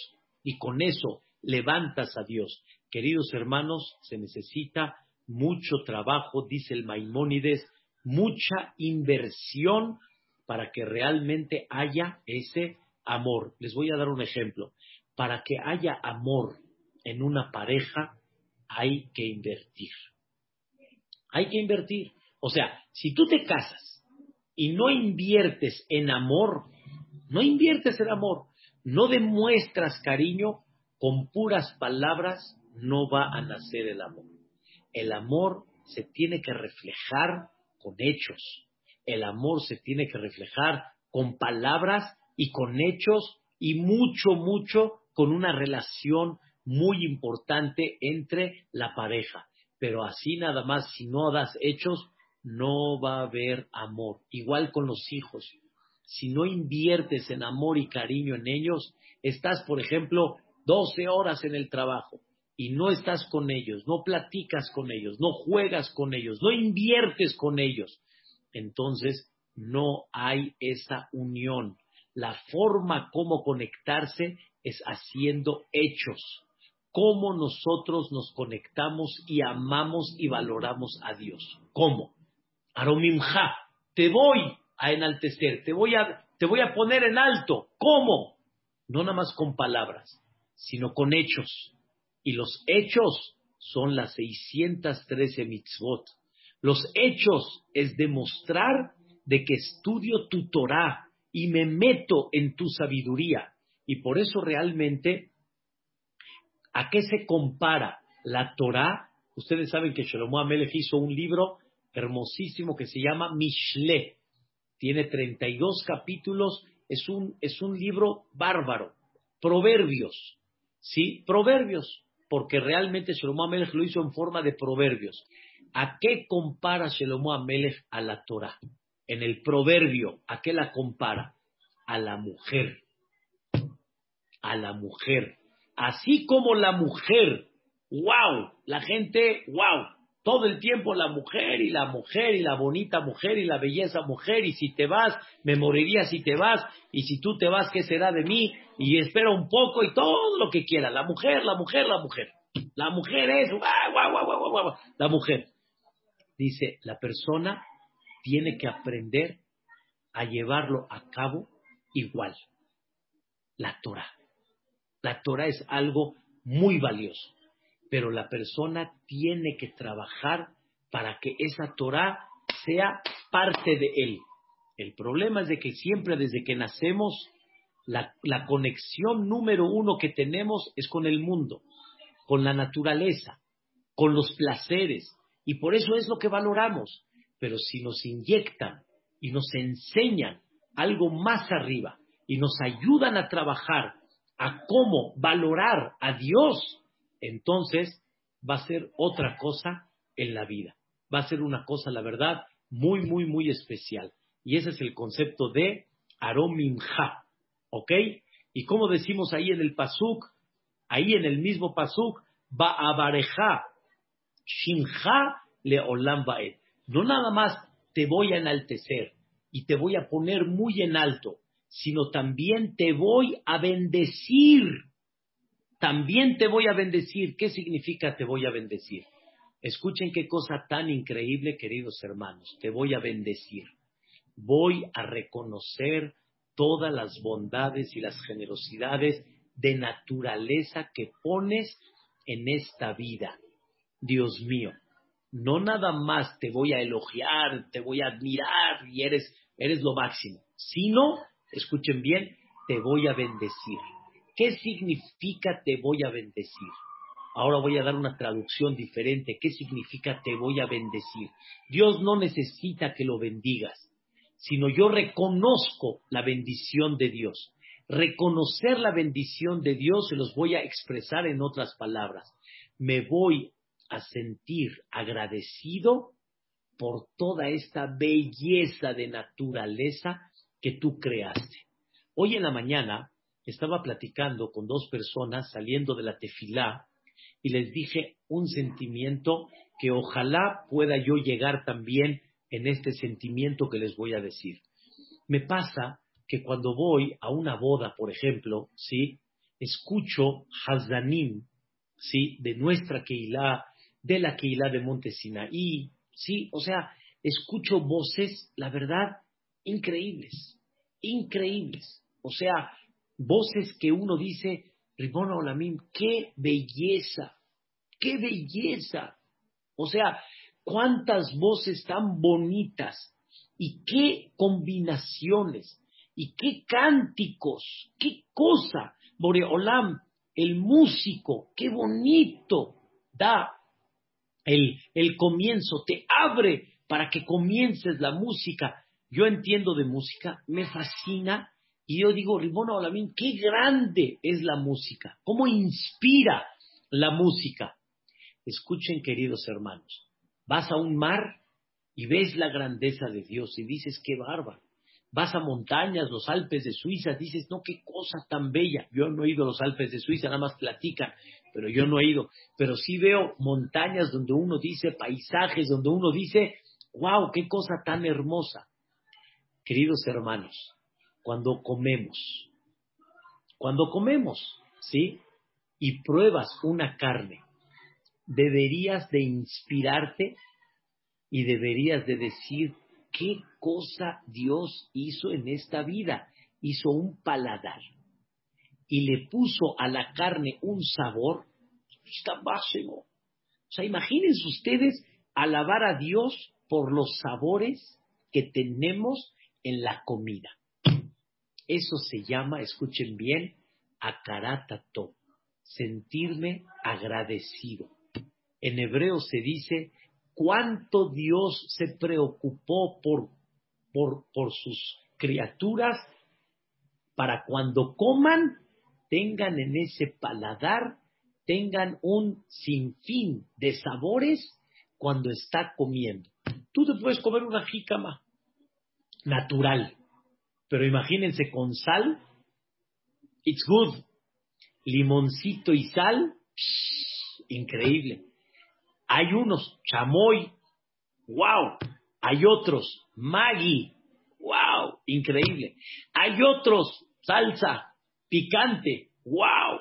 Y con eso levantas a Dios. Queridos hermanos, se necesita mucho trabajo, dice el Maimónides, mucha inversión para que realmente haya ese amor. Les voy a dar un ejemplo. Para que haya amor en una pareja, hay que invertir. Hay que invertir. O sea, si tú te casas y no inviertes en amor, no inviertes en amor, no demuestras cariño, con puras palabras no va a nacer el amor. El amor se tiene que reflejar con hechos. El amor se tiene que reflejar con palabras y con hechos y mucho, mucho con una relación muy importante entre la pareja. Pero así nada más, si no das hechos, no va a haber amor. Igual con los hijos. Si no inviertes en amor y cariño en ellos, estás, por ejemplo, 12 horas en el trabajo y no estás con ellos, no platicas con ellos, no juegas con ellos, no inviertes con ellos. Entonces, no hay esa unión. La forma como conectarse es haciendo hechos. Cómo nosotros nos conectamos y amamos y valoramos a Dios. ¿Cómo? Aromimja, te voy a enaltecer, te voy a, te voy a poner en alto. ¿Cómo? No nada más con palabras, sino con hechos. Y los hechos son las 613 mitzvot. Los hechos es demostrar de que estudio tu Torah y me meto en tu sabiduría. Y por eso realmente, ¿a qué se compara la Torah? Ustedes saben que Shlomo Amelech hizo un libro hermosísimo que se llama Mishle. Tiene 32 capítulos, es un, es un libro bárbaro. Proverbios, ¿sí? Proverbios, porque realmente Shlomo Amelech lo hizo en forma de proverbios. ¿A qué compara Shlomo Amelech a la Torah? En el proverbio, ¿a qué la compara? A la mujer. A la mujer. Así como la mujer, wow, la gente, wow, todo el tiempo la mujer y la mujer y la bonita mujer y la belleza mujer y si te vas, me moriría si te vas y si tú te vas, ¿qué será de mí? Y espera un poco y todo lo que quiera. La mujer, la mujer, la mujer. La mujer es, guau, guau, guau, guau, la mujer. Dice, la persona tiene que aprender a llevarlo a cabo igual. La Torah. La Torah es algo muy valioso pero la persona tiene que trabajar para que esa Torah sea parte de él. El problema es de que siempre desde que nacemos, la, la, conexión número uno que tenemos es con el mundo, con la naturaleza, con los placeres, y por eso es lo que valoramos. Pero si nos inyectan y nos enseñan algo más arriba y nos ayudan a trabajar a cómo valorar a Dios, entonces va a ser otra cosa en la vida. Va a ser una cosa, la verdad, muy, muy, muy especial. Y ese es el concepto de Aromimha. ¿Ok? Y como decimos ahí en el Pasuk, ahí en el mismo Pasuk, va a bareja, Shinja le olam No nada más te voy a enaltecer y te voy a poner muy en alto, sino también te voy a bendecir también te voy a bendecir. ¿Qué significa te voy a bendecir? Escuchen qué cosa tan increíble, queridos hermanos. Te voy a bendecir. Voy a reconocer todas las bondades y las generosidades de naturaleza que pones en esta vida. Dios mío, no nada más te voy a elogiar, te voy a admirar y eres, eres lo máximo, sino, escuchen bien, te voy a bendecir. ¿Qué significa te voy a bendecir? Ahora voy a dar una traducción diferente. ¿Qué significa te voy a bendecir? Dios no necesita que lo bendigas, sino yo reconozco la bendición de Dios. Reconocer la bendición de Dios se los voy a expresar en otras palabras. Me voy a sentir agradecido por toda esta belleza de naturaleza que tú creaste. Hoy en la mañana estaba platicando con dos personas saliendo de la tefilá y les dije un sentimiento que ojalá pueda yo llegar también en este sentimiento que les voy a decir. Me pasa que cuando voy a una boda, por ejemplo, ¿sí? escucho Hazanim, ¿sí? de nuestra Keilah, de la Keilah de Monte Sinaí, ¿sí? o sea, escucho voces, la verdad, increíbles, increíbles. O sea, voces que uno dice, Ribona Olamim, qué belleza, qué belleza. O sea, cuántas voces tan bonitas y qué combinaciones y qué cánticos, qué cosa. Boreolam, el músico, qué bonito da el, el comienzo, te abre para que comiences la música. Yo entiendo de música, me fascina y yo digo, Ribona Olamín, qué grande es la música, cómo inspira la música. Escuchen, queridos hermanos, vas a un mar y ves la grandeza de Dios y dices, qué bárbaro. Vas a montañas, los Alpes de Suiza, dices, no, qué cosa tan bella. Yo no he ido a los Alpes de Suiza, nada más platican, pero yo no he ido. Pero sí veo montañas donde uno dice, paisajes donde uno dice, wow, qué cosa tan hermosa. Queridos hermanos, cuando comemos. Cuando comemos, ¿sí? Y pruebas una carne, deberías de inspirarte y deberías de decir, qué cosa Dios hizo en esta vida. Hizo un paladar y le puso a la carne un sabor. Está básico. O sea, imagínense ustedes alabar a Dios por los sabores que tenemos en la comida. Eso se llama, escuchen bien, akaratato, sentirme agradecido. En hebreo se dice cuánto Dios se preocupó por, por, por sus criaturas para cuando coman tengan en ese paladar, tengan un sinfín de sabores cuando está comiendo. Tú te puedes comer una jícama natural, pero imagínense con sal, it's good. Limoncito y sal, increíble. Hay unos, chamoy, wow. Hay otros, Maggi, wow, increíble. Hay otros, salsa, picante, wow.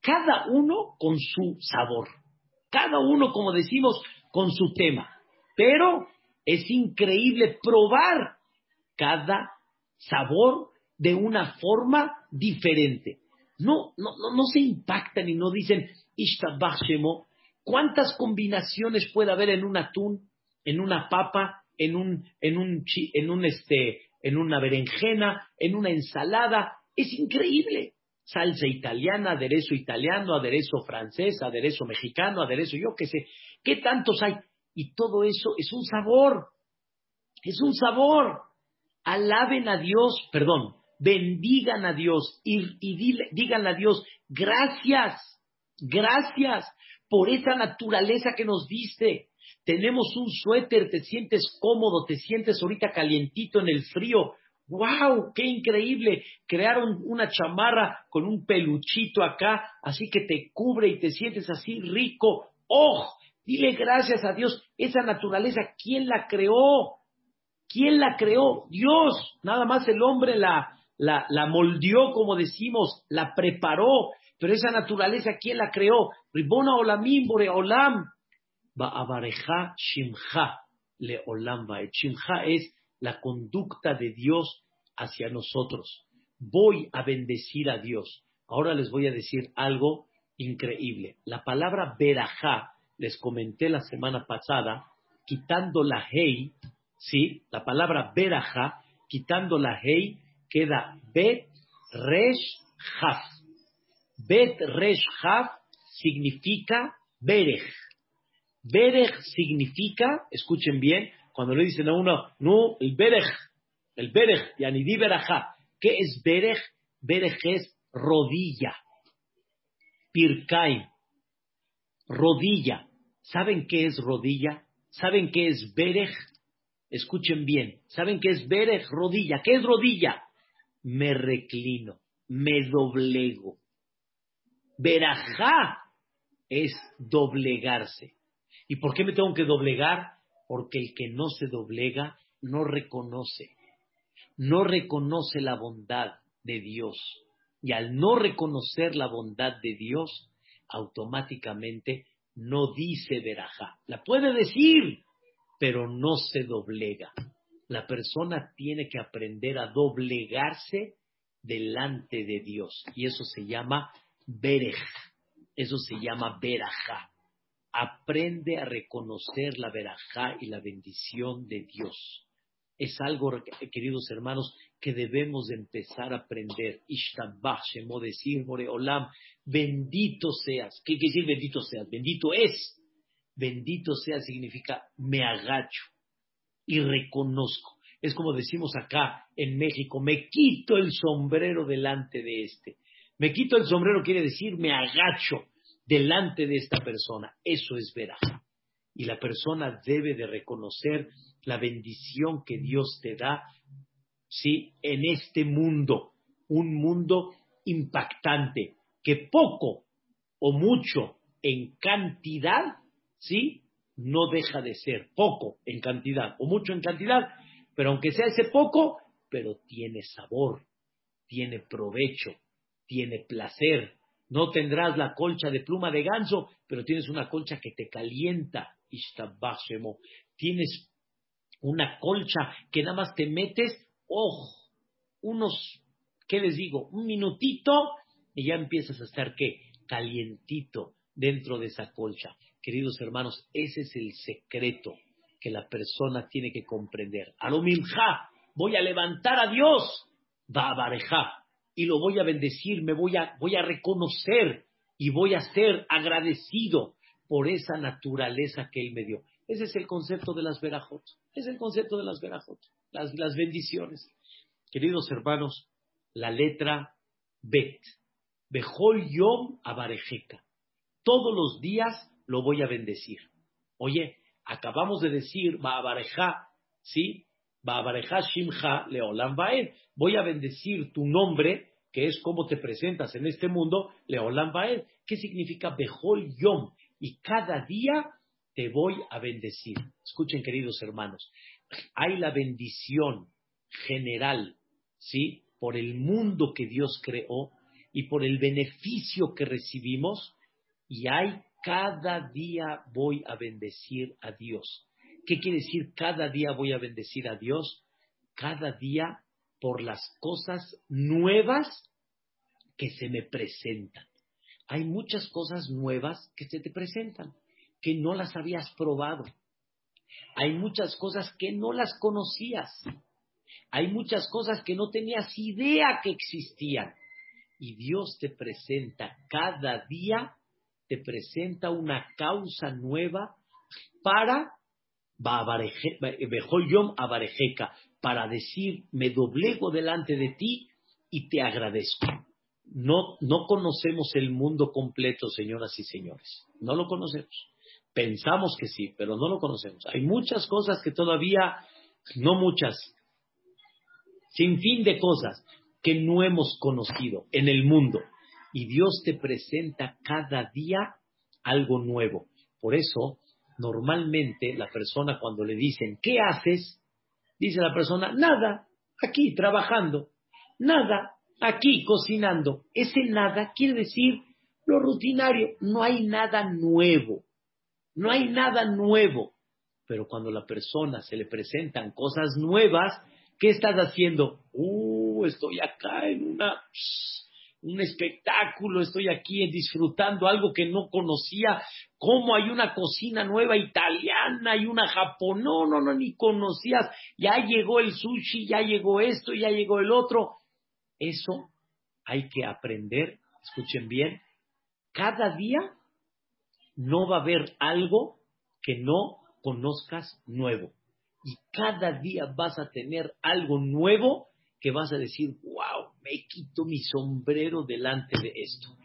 Cada uno con su sabor. Cada uno, como decimos, con su tema. Pero es increíble probar cada sabor de una forma diferente. No, no, no, no se impactan y no dicen, ¿cuántas combinaciones puede haber en un atún, en una papa, en un, en un, en un este, en una berenjena, en una ensalada? Es increíble. Salsa italiana, aderezo italiano, aderezo francés, aderezo mexicano, aderezo yo qué sé. ¿Qué tantos hay? Y todo eso es un sabor. Es un sabor. Alaben a Dios, perdón, bendigan a Dios y, y díganle a Dios, gracias, gracias por esa naturaleza que nos diste. Tenemos un suéter, te sientes cómodo, te sientes ahorita calientito en el frío. ¡Wow! ¡Qué increíble! Crearon una chamarra con un peluchito acá, así que te cubre y te sientes así rico. ¡Oh! Dile gracias a Dios. Esa naturaleza, ¿quién la creó? ¿Quién la creó? Dios. Nada más el hombre la, la, moldeó, como decimos, la preparó. Pero esa naturaleza, ¿quién la creó? Ribona olamim bore olam. Ba'abareja shimcha le olam Shimcha es la conducta de Dios hacia nosotros. Voy a bendecir a Dios. Ahora les voy a decir algo increíble. La palabra verajá, les comenté la semana pasada, quitando la hey, ¿sí? La palabra verajá, quitando la hey, queda bet resh haf. Bet resh haf significa berej. Berej significa, escuchen bien, cuando le dicen a uno, no, el Berej, el Berej, Yanidí Berajá. ¿Qué es Berej? Berej es rodilla. Pirkai, rodilla. ¿Saben qué es rodilla? ¿Saben qué es Berej? Escuchen bien. ¿Saben qué es Berej? Rodilla. ¿Qué es rodilla? Me reclino, me doblego. Berajá es doblegarse. ¿Y por qué me tengo que doblegar? porque el que no se doblega no reconoce, no reconoce la bondad de Dios. Y al no reconocer la bondad de Dios, automáticamente no dice verajá. La puede decir, pero no se doblega. La persona tiene que aprender a doblegarse delante de Dios. Y eso se llama berej. Eso se llama verajá aprende a reconocer la verajá y la bendición de Dios. Es algo, queridos hermanos, que debemos empezar a aprender. Ishtabach, Shemo decir, Olam, bendito seas. ¿Qué quiere decir bendito seas? Bendito es. Bendito sea significa me agacho y reconozco. Es como decimos acá en México, me quito el sombrero delante de este. Me quito el sombrero quiere decir me agacho delante de esta persona. Eso es veraja. Y la persona debe de reconocer la bendición que Dios te da, ¿sí? En este mundo, un mundo impactante, que poco o mucho en cantidad, ¿sí? No deja de ser poco en cantidad o mucho en cantidad, pero aunque sea ese poco, pero tiene sabor, tiene provecho, tiene placer, no tendrás la colcha de pluma de ganso, pero tienes una colcha que te calienta. Tienes una colcha que nada más te metes, oh, unos, ¿qué les digo? Un minutito y ya empiezas a estar, ¿qué? Calientito dentro de esa colcha. Queridos hermanos, ese es el secreto que la persona tiene que comprender. Alomimja, voy a levantar a Dios, va a y lo voy a bendecir, me voy a, voy a reconocer y voy a ser agradecido por esa naturaleza que Él me dio. Ese es el concepto de las verajot. Es el concepto de las verajot, las, las bendiciones. Queridos hermanos, la letra Bet. Bejol Yom Abarejeca. Todos los días lo voy a bendecir. Oye, acabamos de decir Baabareja, ¿sí? Baabareja Shimcha Leolam Baed. Voy a bendecir tu nombre, que es cómo te presentas en este mundo, Leolam Baed. ¿Qué significa Bejol Yom? Y cada día te voy a bendecir. Escuchen, queridos hermanos, hay la bendición general, ¿sí? Por el mundo que Dios creó y por el beneficio que recibimos, y hay cada día voy a bendecir a Dios. ¿Qué quiere decir cada día voy a bendecir a Dios? Cada día por las cosas nuevas que se me presentan. Hay muchas cosas nuevas que se te presentan que no las habías probado. Hay muchas cosas que no las conocías. Hay muchas cosas que no tenías idea que existían. Y Dios te presenta cada día, te presenta una causa nueva para para decir, me doblego delante de ti y te agradezco. No, no conocemos el mundo completo, señoras y señores. No lo conocemos. Pensamos que sí, pero no lo conocemos. Hay muchas cosas que todavía, no muchas, sin fin de cosas que no hemos conocido en el mundo. Y Dios te presenta cada día algo nuevo. Por eso, normalmente la persona cuando le dicen, ¿qué haces? Dice la persona, nada, aquí trabajando, nada, aquí cocinando. Ese nada quiere decir lo rutinario, no hay nada nuevo. No hay nada nuevo. Pero cuando a la persona se le presentan cosas nuevas, ¿qué estás haciendo? Uh, estoy acá en una, un espectáculo, estoy aquí disfrutando algo que no conocía, cómo hay una cocina nueva italiana y una japonesa, no, no, no, ni conocías, ya llegó el sushi, ya llegó esto, ya llegó el otro. Eso hay que aprender, escuchen bien, cada día no va a haber algo que no conozcas nuevo. Y cada día vas a tener algo nuevo que vas a decir, wow, me quito mi sombrero delante de esto.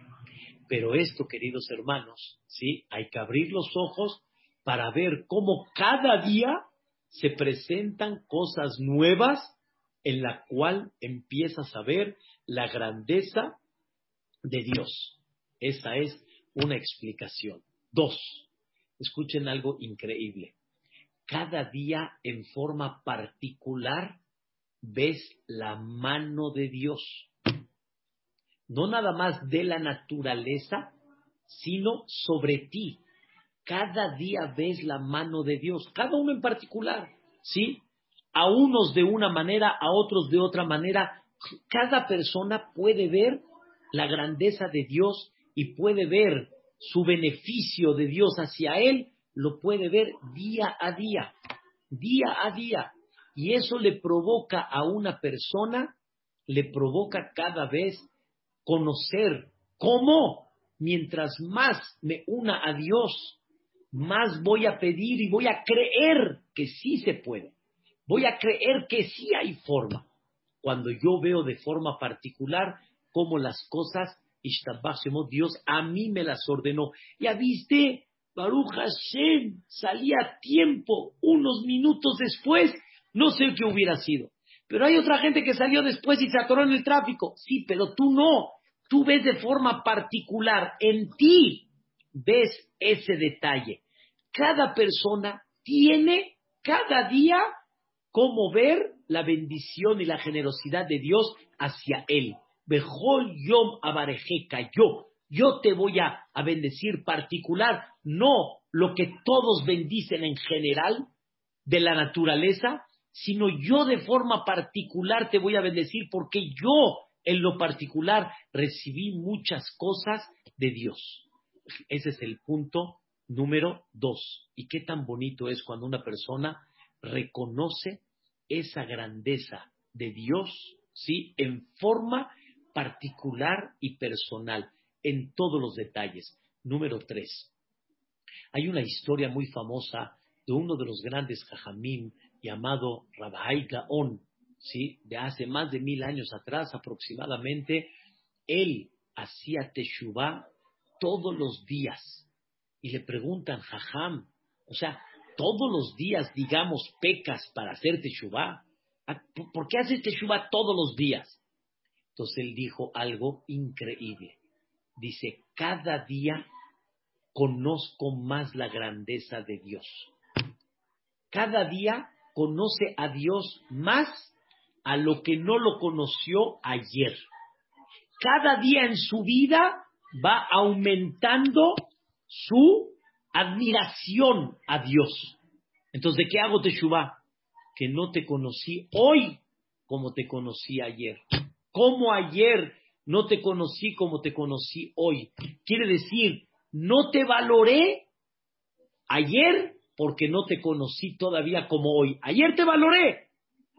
Pero esto, queridos hermanos, ¿sí? Hay que abrir los ojos para ver cómo cada día se presentan cosas nuevas en la cual empiezas a ver la grandeza de Dios. Esa es una explicación. Dos, escuchen algo increíble. Cada día en forma particular ves la mano de Dios. No nada más de la naturaleza, sino sobre ti. Cada día ves la mano de Dios, cada uno en particular, ¿sí? A unos de una manera, a otros de otra manera. Cada persona puede ver la grandeza de Dios y puede ver su beneficio de Dios hacia él, lo puede ver día a día, día a día. Y eso le provoca a una persona, le provoca cada vez conocer cómo, mientras más me una a Dios, más voy a pedir y voy a creer que sí se puede. Voy a creer que sí hay forma. Cuando yo veo de forma particular cómo las cosas Dios a mí me las ordenó. Ya viste, Baruch Hashem salía a tiempo, unos minutos después, no sé qué hubiera sido. Pero hay otra gente que salió después y se atoró en el tráfico. Sí, pero tú no. Tú ves de forma particular, en ti ves ese detalle. Cada persona tiene cada día cómo ver la bendición y la generosidad de Dios hacia él. Bejol Yom Abarejeca, yo, yo te voy a, bendecir particular, no lo que todos bendicen en general, de la naturaleza, sino yo de forma particular te voy a bendecir porque yo en lo particular recibí muchas cosas de Dios. Ese es el punto número dos. Y qué tan bonito es cuando una persona reconoce esa grandeza de Dios, ¿sí? En forma particular y personal, en todos los detalles. Número tres. Hay una historia muy famosa de uno de los grandes jajamim llamado Rabbi Gaon, ¿sí? de hace más de mil años atrás aproximadamente, él hacía teshuvah todos los días. Y le preguntan, jajam, o sea, todos los días, digamos, pecas para hacer teshuvah. Ah, ¿Por qué haces teshuvah todos los días? Entonces él dijo algo increíble. Dice, cada día conozco más la grandeza de Dios. Cada día conoce a Dios más a lo que no lo conoció ayer. Cada día en su vida va aumentando su admiración a Dios. Entonces, ¿de qué hago Teshuvah? Que no te conocí hoy como te conocí ayer. Como ayer no te conocí como te conocí hoy. Quiere decir, no te valoré ayer porque no te conocí todavía como hoy. Ayer te valoré,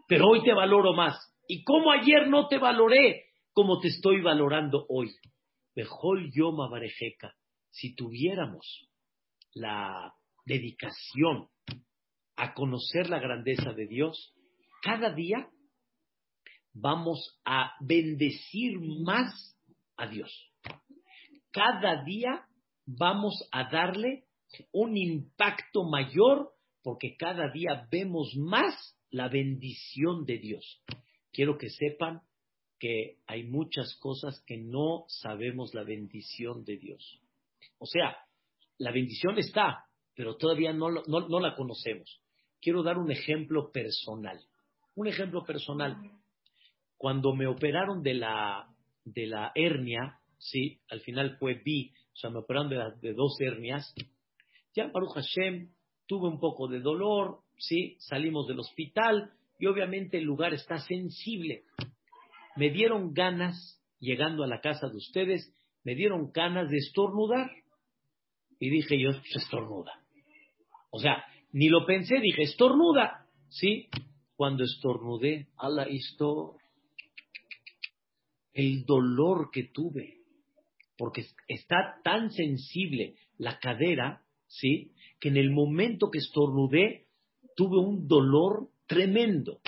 pero hoy te valoro más. Y como ayer no te valoré como te estoy valorando hoy. Bejol Yoma Barejeca, si tuviéramos la dedicación a conocer la grandeza de Dios, cada día vamos a bendecir más a Dios. Cada día vamos a darle un impacto mayor porque cada día vemos más la bendición de Dios. Quiero que sepan que hay muchas cosas que no sabemos la bendición de Dios. O sea, la bendición está, pero todavía no, no, la conocemos. Quiero dar un ejemplo personal. Un ejemplo personal. Cuando me operaron de la, de la hernia, sí, al final fue B, o sea, me operaron de, de dos hernias, ya Baruch Hashem tuve un poco de dolor, sí, salimos del hospital y obviamente el lugar está sensible. Me dieron ganas, llegando a la casa de ustedes, me dieron ganas de estornudar. Y dije yo, pues estornuda. O sea, ni lo pensé, dije, estornuda. ¿Sí? Cuando estornudé, ala, esto, el dolor que tuve, porque está tan sensible la cadera ¿sí? Que en el momento que estornudé tuve un dolor tremendo.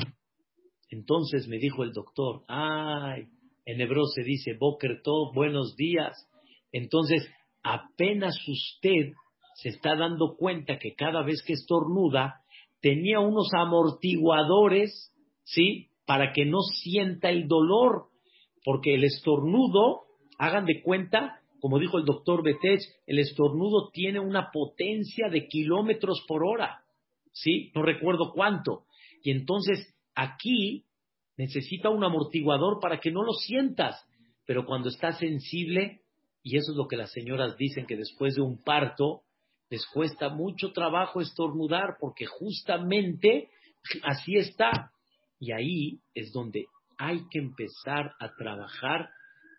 Entonces me dijo el doctor, ay, en hebreo se dice Boker Tov, buenos días. Entonces, apenas usted se está dando cuenta que cada vez que estornuda, tenía unos amortiguadores, ¿sí? Para que no sienta el dolor, porque el estornudo, hagan de cuenta como dijo el doctor Betech, el estornudo tiene una potencia de kilómetros por hora. ¿Sí? No recuerdo cuánto. Y entonces aquí necesita un amortiguador para que no lo sientas. Pero cuando está sensible, y eso es lo que las señoras dicen que después de un parto les cuesta mucho trabajo estornudar porque justamente así está. Y ahí es donde hay que empezar a trabajar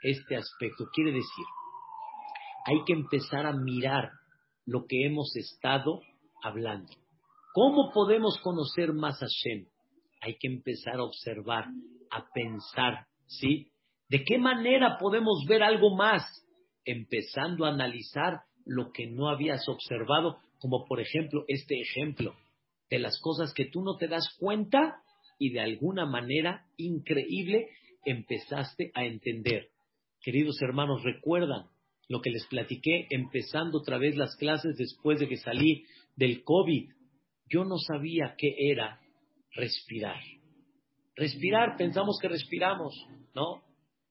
este aspecto. Quiere decir, hay que empezar a mirar lo que hemos estado hablando. ¿Cómo podemos conocer más a Shem? Hay que empezar a observar, a pensar, ¿sí? ¿De qué manera podemos ver algo más? Empezando a analizar lo que no habías observado, como por ejemplo este ejemplo de las cosas que tú no te das cuenta y de alguna manera increíble empezaste a entender. Queridos hermanos, recuerdan, lo que les platiqué empezando otra vez las clases después de que salí del COVID. Yo no sabía qué era respirar. Respirar, pensamos que respiramos, ¿no?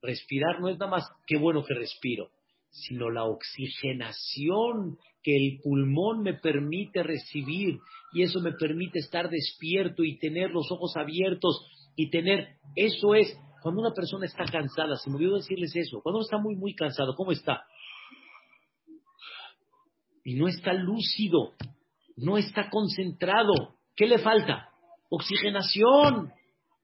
Respirar no es nada más qué bueno que respiro, sino la oxigenación que el pulmón me permite recibir y eso me permite estar despierto y tener los ojos abiertos y tener, eso es, cuando una persona está cansada, se me olvidó decirles eso, cuando uno está muy, muy cansado, ¿cómo está? Y no está lúcido, no está concentrado. ¿Qué le falta? Oxigenación.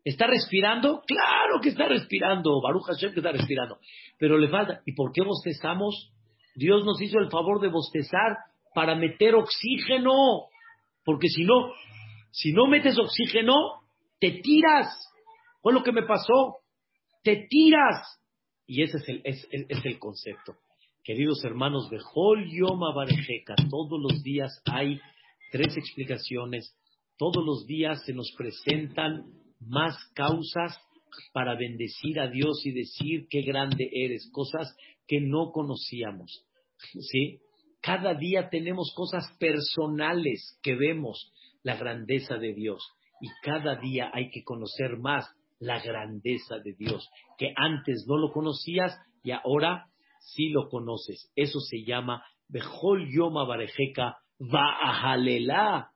¿Está respirando? Claro que está respirando. Baruch Hashem que está respirando. Pero le falta. ¿Y por qué bostezamos? Dios nos hizo el favor de bostezar para meter oxígeno. Porque si no, si no metes oxígeno, te tiras. Fue lo que me pasó. Te tiras. Y ese es el, es, es el concepto. Queridos hermanos, Bejol Yoma Barejeca, todos los días hay tres explicaciones, todos los días se nos presentan más causas para bendecir a Dios y decir qué grande eres, cosas que no conocíamos. ¿Sí? Cada día tenemos cosas personales que vemos la grandeza de Dios y cada día hay que conocer más la grandeza de Dios, que antes no lo conocías y ahora sí lo conoces. Eso se llama Bejol Yoma Barejeca Vaajalela.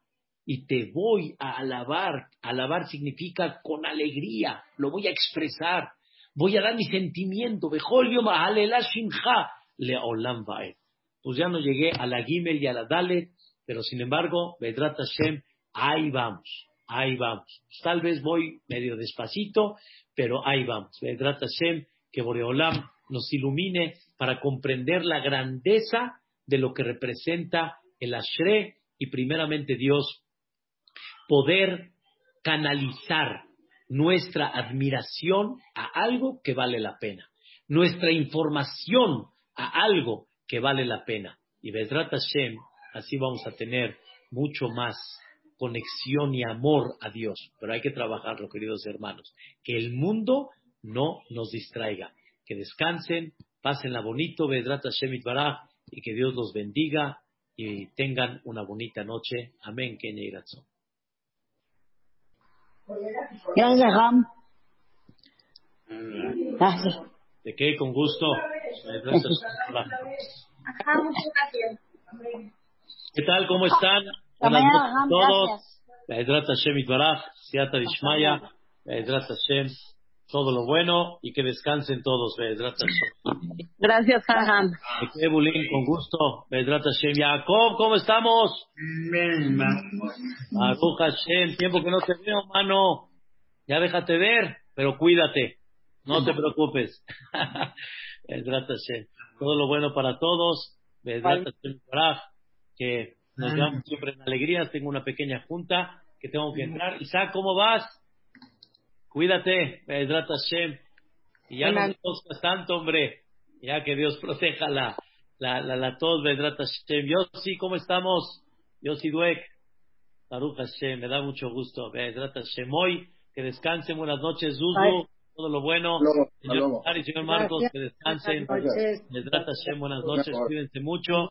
Y te voy a alabar. Alabar significa con alegría. Lo voy a expresar. Voy a dar mi sentimiento. Bejol Yoma Halela Shimcha Leolam Vaed. Pues ya no llegué a la Gimel y a la Dalet, pero sin embargo, Bedrat Hashem, ahí vamos ahí vamos. Tal vez voy medio despacito, pero ahí vamos. Vedrat Hashem, que Boreolam nos ilumine para comprender la grandeza de lo que representa el Ashre y primeramente Dios, poder canalizar nuestra admiración a algo que vale la pena, nuestra información a algo que vale la pena. Y Vedrat Hashem, así vamos a tener mucho más conexión y amor a Dios. Pero hay que trabajarlo, queridos hermanos. Que el mundo no nos distraiga. Que descansen, pásenla bonito, Vedrat Hashem Baraj, y que Dios los bendiga y tengan una bonita noche. Amén, Kenya y Gracias, Gracias. ¿De qué? Con gusto. ¿Qué tal? ¿Cómo están? Buenas noches a todos. Hashem Itbaraj, Siata Dishmaya, Hashem, todo lo bueno y que descansen todos. Gracias, Jajam. qué, Bulín, con gusto. Jacob, ¿cómo estamos? Baruch Hashem, tiempo que no te veo, mano. Ya déjate ver, pero cuídate. No te preocupes. Todo lo bueno para todos. Que nos llevamos siempre en alegrías. Tengo una pequeña junta que tengo que entrar. Isaac, ¿cómo vas? Cuídate, Bedrat Hashem. Y ya no me toscas tanto, hombre. Ya que Dios proteja la, la, la, la tos, Bedrat Hashem. sí, ¿cómo estamos? sí, Duek. Baruch Hashem, me da mucho gusto. Bedrat Hashem. Hoy, que descansen. Buenas noches, Zuzu. Todo lo bueno. Señor, señor Marcos, que descansen. Bedrat Hashem, buenas noches. Cuídense mucho.